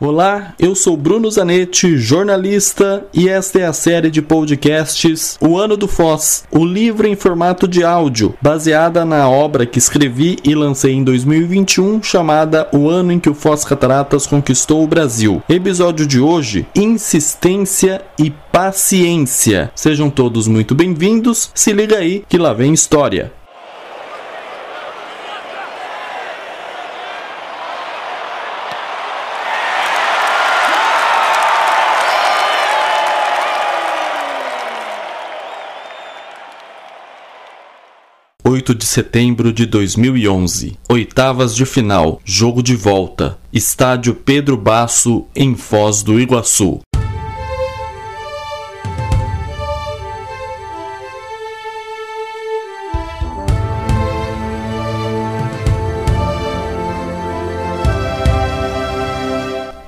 Olá, eu sou Bruno Zanetti, jornalista, e esta é a série de podcasts O Ano do Foz, o livro em formato de áudio, baseada na obra que escrevi e lancei em 2021, chamada O Ano em que o Foz Cataratas Conquistou o Brasil. Episódio de hoje: Insistência e Paciência. Sejam todos muito bem-vindos, se liga aí que lá vem história. 8 de setembro de 2011. Oitavas de final. Jogo de volta. Estádio Pedro Basso, em Foz do Iguaçu.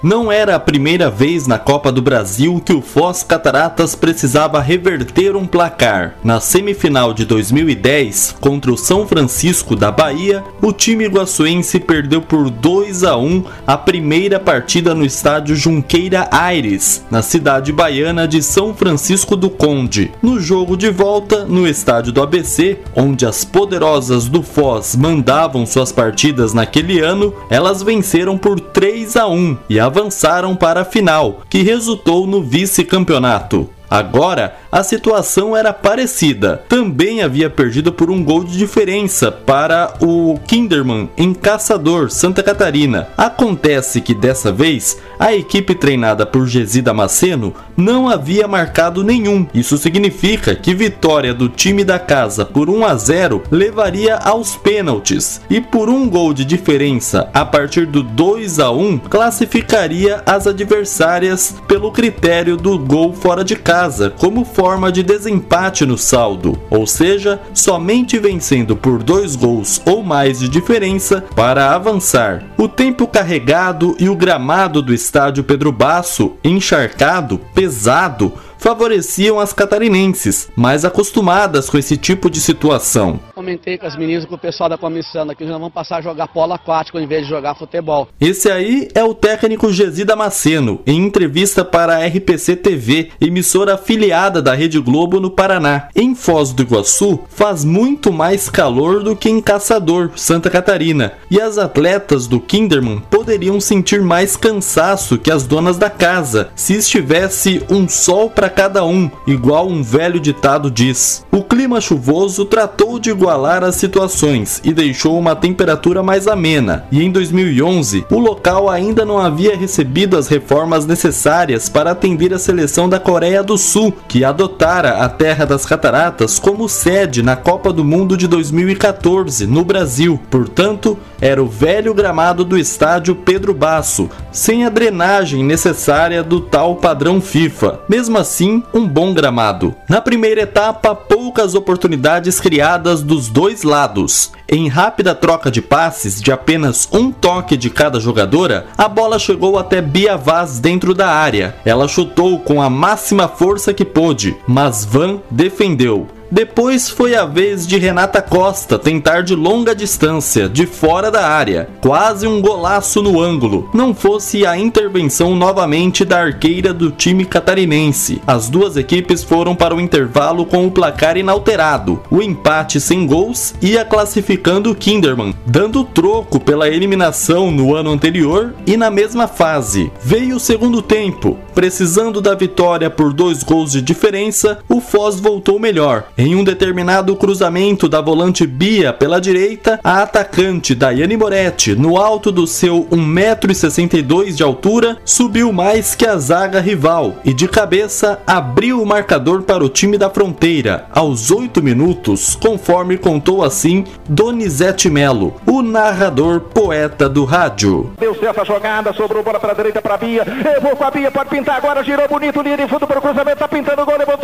Não era a primeira vez na Copa do Brasil que o Foz Cataratas precisava reverter um placar. Na semifinal de 2010, contra o São Francisco da Bahia, o time iguaçuense perdeu por 2 a 1 a primeira partida no estádio Junqueira Aires, na cidade baiana de São Francisco do Conde. No jogo de volta, no estádio do ABC, onde as poderosas do Foz mandavam suas partidas naquele ano, elas venceram por 3 a 1 e a avançaram para a final, que resultou no vice-campeonato. Agora, a situação era parecida. Também havia perdido por um gol de diferença para o Kinderman em Caçador, Santa Catarina. Acontece que dessa vez a equipe treinada por Gesi Damasceno não havia marcado nenhum. Isso significa que vitória do time da casa por 1 a 0 levaria aos pênaltis e por um gol de diferença a partir do 2 a 1 classificaria as adversárias pelo critério do gol fora de casa como forma de desempate no saldo, ou seja, somente vencendo por dois gols ou mais de diferença para avançar. O tempo carregado e o gramado do estádio Pedro Basso, encharcado, pesado, favoreciam as catarinenses, mais acostumadas com esse tipo de situação. Comentei com as meninas com o pessoal da comissão aqui, nós vamos passar a jogar polo aquático em vez de jogar futebol. Esse aí é o técnico Gesi Damasceno, em entrevista para a RPC TV, emissora afiliada da Rede Globo no Paraná. Em Foz do Iguaçu, faz muito mais calor do que em Caçador, Santa Catarina, e as atletas do Kinderman poderiam sentir mais cansaço que as donas da casa, se estivesse um sol para cada um, igual um velho ditado diz. O clima chuvoso tratou de igualar as situações e deixou uma temperatura mais amena, e em 2011 o local ainda não havia recebido as reformas necessárias para atender a seleção da Coreia do Sul, que adotara a Terra das Cataratas como sede na Copa do Mundo de 2014 no Brasil. Portanto, era o velho gramado do estádio Pedro Basso, sem a drenagem necessária do tal padrão FIFA. Mesmo assim, um bom gramado. Na primeira etapa, poucas oportunidades criadas dos dois lados. Em rápida troca de passes de apenas um toque de cada jogadora, a bola chegou até Bia Vaz dentro da área. Ela chutou com a máxima força que pôde, mas Van defendeu. Depois foi a vez de Renata Costa tentar de longa distância, de fora da área, quase um golaço no ângulo, não fosse a intervenção novamente da arqueira do time catarinense. As duas equipes foram para o intervalo com o placar inalterado, o empate sem gols ia classificando o Kinderman, dando troco pela eliminação no ano anterior e na mesma fase. Veio o segundo tempo, precisando da vitória por dois gols de diferença, o Foz voltou melhor. Em um determinado cruzamento da volante Bia pela direita, a atacante Daiane Moretti, no alto do seu 1,62m de altura, subiu mais que a zaga rival e de cabeça abriu o marcador para o time da fronteira, aos 8 minutos, conforme contou assim Donizete Melo, o narrador poeta do rádio. Deu certo a jogada, sobrou bola para a direita para Bia, vou com a Bia, pode pintar agora, girou bonito, linha de fundo para o cruzamento, tá pintando o gol, levantou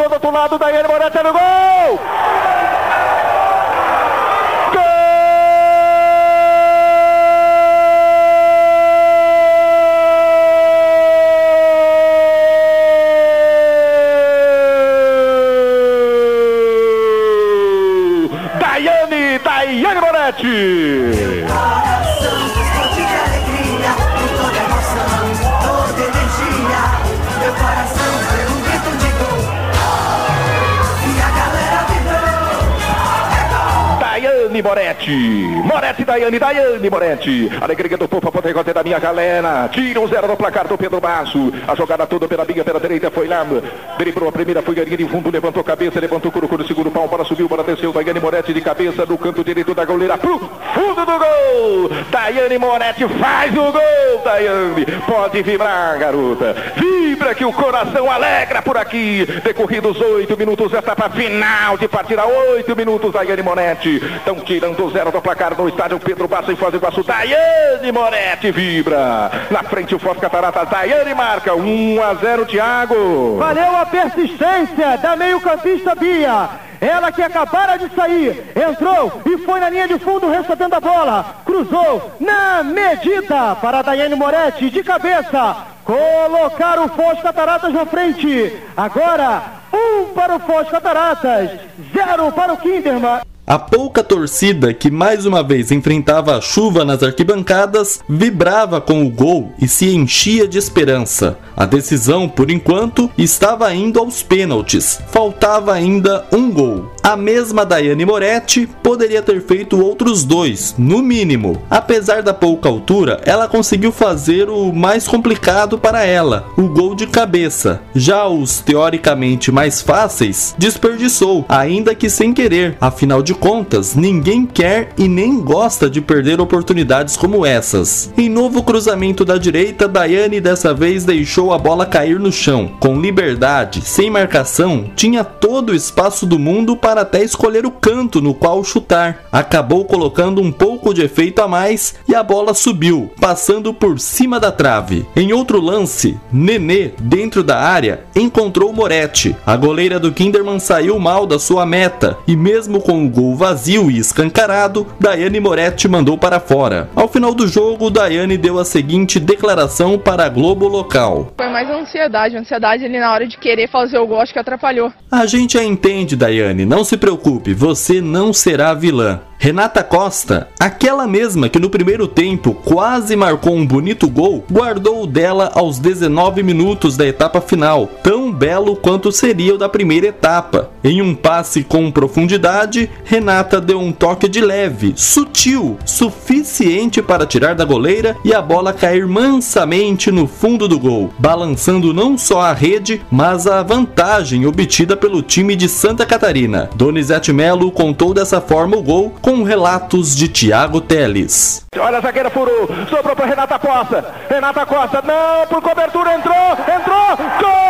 Daiane Moretti. Moretti, Daiane, Daiane Moretti. Alegria do povo, a da minha galera. Tira um zero no placar do Pedro Basso. A jogada toda pela minha, pela direita, foi lá. Driblou a primeira, foi Galinha de fundo, levantou cabeça, levantou o couro, segundo pau, para subiu, para desceu. Daiane Moretti de cabeça no canto direito da goleira. Pro fundo do gol. Daiane Moretti faz o gol, Daiane. Pode vibrar, garota. Vibra que o coração alegra por aqui. Decorridos oito minutos, etapa final de partida. Oito minutos, Daiane Moretti. Estão tirando zero do placar no estádio Pedro Basso em Foz do Iguaçu. Daiane Moretti vibra. Na frente o Foz Cataratas. Daiane marca 1 a 0, Thiago. Valeu a persistência da meio-campista Bia. Ela que acabara de sair, entrou e foi na linha de fundo recebendo a bola. Cruzou na medida para Daiane Moretti de cabeça. Colocar o Foz Cataratas na frente. Agora, um para o Foz Cataratas, zero para o Kinderman. A pouca torcida que mais uma vez enfrentava a chuva nas arquibancadas vibrava com o gol e se enchia de esperança. A decisão, por enquanto, estava indo aos pênaltis. Faltava ainda um gol. A mesma Daiane Moretti poderia ter feito outros dois, no mínimo. Apesar da pouca altura, ela conseguiu fazer o mais complicado para ela, o gol de cabeça. Já os teoricamente mais fáceis, desperdiçou, ainda que sem querer. Afinal de contas, ninguém quer e nem gosta de perder oportunidades como essas. Em novo cruzamento da direita, Daiane dessa vez deixou a bola cair no chão. Com liberdade, sem marcação, tinha todo o espaço do mundo para até escolher o canto no qual chutar. Acabou colocando um pouco de efeito a mais e a bola subiu, passando por cima da trave. Em outro lance, Nenê, dentro da área, encontrou Moretti. A goleira do Kinderman saiu mal da sua meta e mesmo com o gol vazio e escancarado, Daiane Moretti mandou para fora. Ao final do jogo, Daiane deu a seguinte declaração para a Globo local. Foi mais ansiedade, ansiedade ali na hora de querer fazer o gol, acho que atrapalhou. A gente a entende, Daiane, não se preocupe, você não será vilã. Renata Costa, aquela mesma que no primeiro tempo quase marcou um bonito gol, guardou o dela aos 19 minutos da etapa final, tão belo quanto seria o da primeira etapa. Em um passe com profundidade, Renata deu um toque de leve, sutil, suficiente para tirar da goleira e a bola cair mansamente no fundo do gol, balançando não só a rede, mas a vantagem obtida pelo time de Santa Catarina. Donizete Melo contou dessa forma o gol com relatos de Tiago Teles. Olha a zagueira furou, sobrou para Renata Costa. Renata Costa, não, por cobertura, entrou, entrou, gol!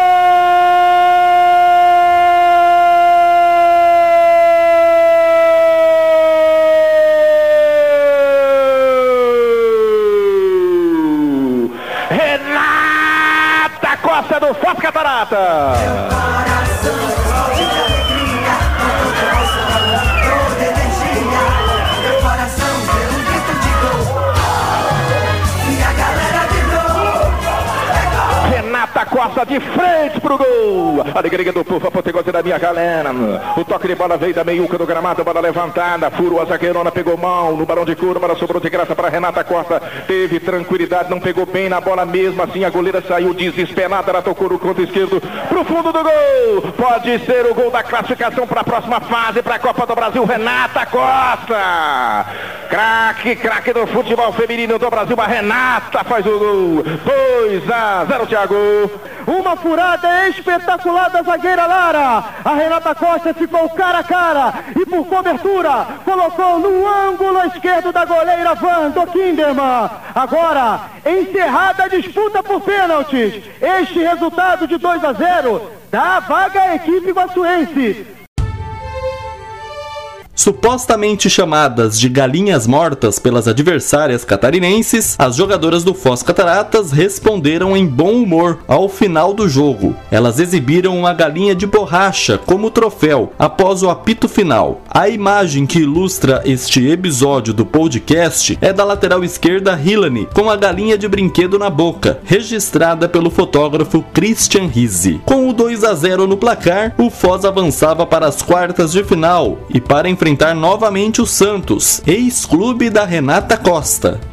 Costa de frente pro gol. Alegria do povo, apoteose da minha galera. O toque de bola veio da meiuca do gramado, bola levantada. Furou a zagueirona, pegou mal no balão de couro, bola sobrou de graça para Renata Costa. Teve tranquilidade, não pegou bem na bola mesmo. Assim a goleira saiu desesperada, ela tocou no canto esquerdo pro fundo do gol. Pode ser o gol da classificação para a próxima fase para a Copa do Brasil. Renata Costa. Craque, craque do futebol feminino do Brasil. A Renata faz o gol. 2 a 0, Thiago. Uma furada espetacular da zagueira Lara. A Renata Costa ficou cara a cara e por cobertura colocou no ângulo esquerdo da goleira Van do Kinderman. Agora, encerrada a disputa por pênaltis. Este resultado de 2 a 0 dá vaga à equipe guaçuense. Supostamente chamadas de galinhas mortas pelas adversárias catarinenses, as jogadoras do Foz Cataratas responderam em bom humor ao final do jogo. Elas exibiram uma galinha de borracha como troféu após o apito final. A imagem que ilustra este episódio do podcast é da lateral esquerda Hillany com a galinha de brinquedo na boca, registrada pelo fotógrafo Christian Rizzi. Com o 2 a 0 no placar, o Foz avançava para as quartas de final e para enfrentar novamente o Santos, ex-clube da Renata Costa.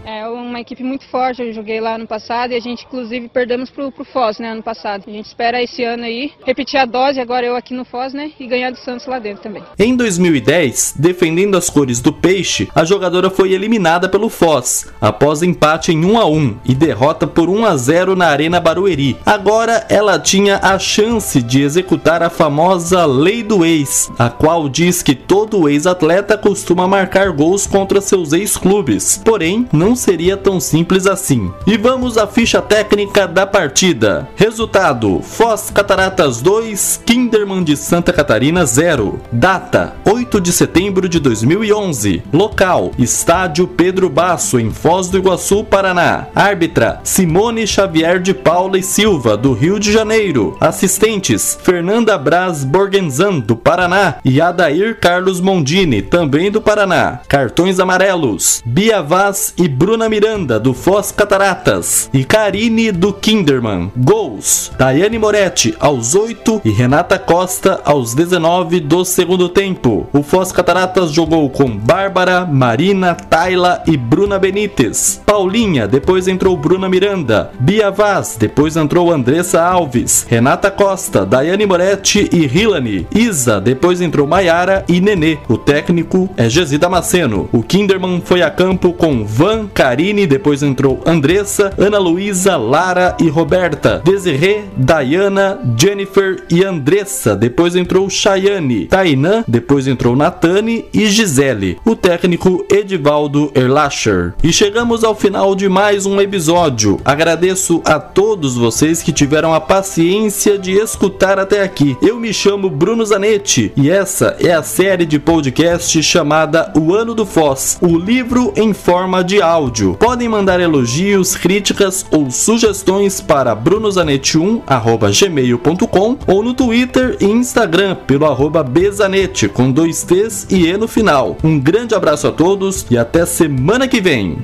Uma equipe muito forte, eu joguei lá no passado e a gente inclusive perdemos pro, pro Foz, né, ano passado. A gente espera esse ano aí repetir a dose, agora eu aqui no Foz, né, e ganhar do Santos lá dentro também. Em 2010, defendendo as cores do Peixe, a jogadora foi eliminada pelo Foz, após empate em 1 a 1 e derrota por 1 a 0 na Arena Barueri. Agora ela tinha a chance de executar a famosa Lei do Ex, a qual diz que todo ex-atleta costuma marcar gols contra seus ex-clubes. Porém, não seria tão simples assim. E vamos à ficha técnica da partida. Resultado: Foz Cataratas 2, Kinderman de Santa Catarina 0. Data: 8 de setembro de 2011. Local: Estádio Pedro Basso, em Foz do Iguaçu, Paraná. Árbitra: Simone Xavier de Paula e Silva, do Rio de Janeiro. Assistentes: Fernanda Braz Borgenzan, do Paraná, e Adair Carlos Mondini, também do Paraná. Cartões amarelos: Bia Vaz e Bruna Miranda, do Foz Cataratas, e Karine do Kinderman. Gols: Daiane Moretti, aos 8 e Renata Costa, aos 19 do segundo tempo. O Foz Cataratas jogou com Bárbara, Marina, Tayla e Bruna Benites. Paulinha, depois entrou Bruna Miranda. Bia Vaz, depois entrou Andressa Alves. Renata Costa, Daiane Moretti e Hilani. Isa, depois entrou Maiara e Nenê. O técnico é Gesi Damasceno. O Kinderman foi a campo com Van, Karine, depois entrou Andressa, Ana Luísa, Lara e Roberta. Desirê, Dayana, Jennifer e Andressa, depois entrou Chayane. Tainã, depois entrou Natane e Gisele. O técnico Edivaldo Erlacher. E chegamos ao final de mais um episódio. Agradeço a todos vocês que tiveram a paciência de escutar até aqui. Eu me chamo Bruno Zanetti e essa é a série de podcast chamada O Ano do Foz, o livro em forma de áudio. Podem mandar elogios, críticas ou sugestões para brunozanetti1@gmail.com ou no Twitter e Instagram pelo arroba Bezanete com dois T's e E no final. Um grande abraço a todos e até semana que vem.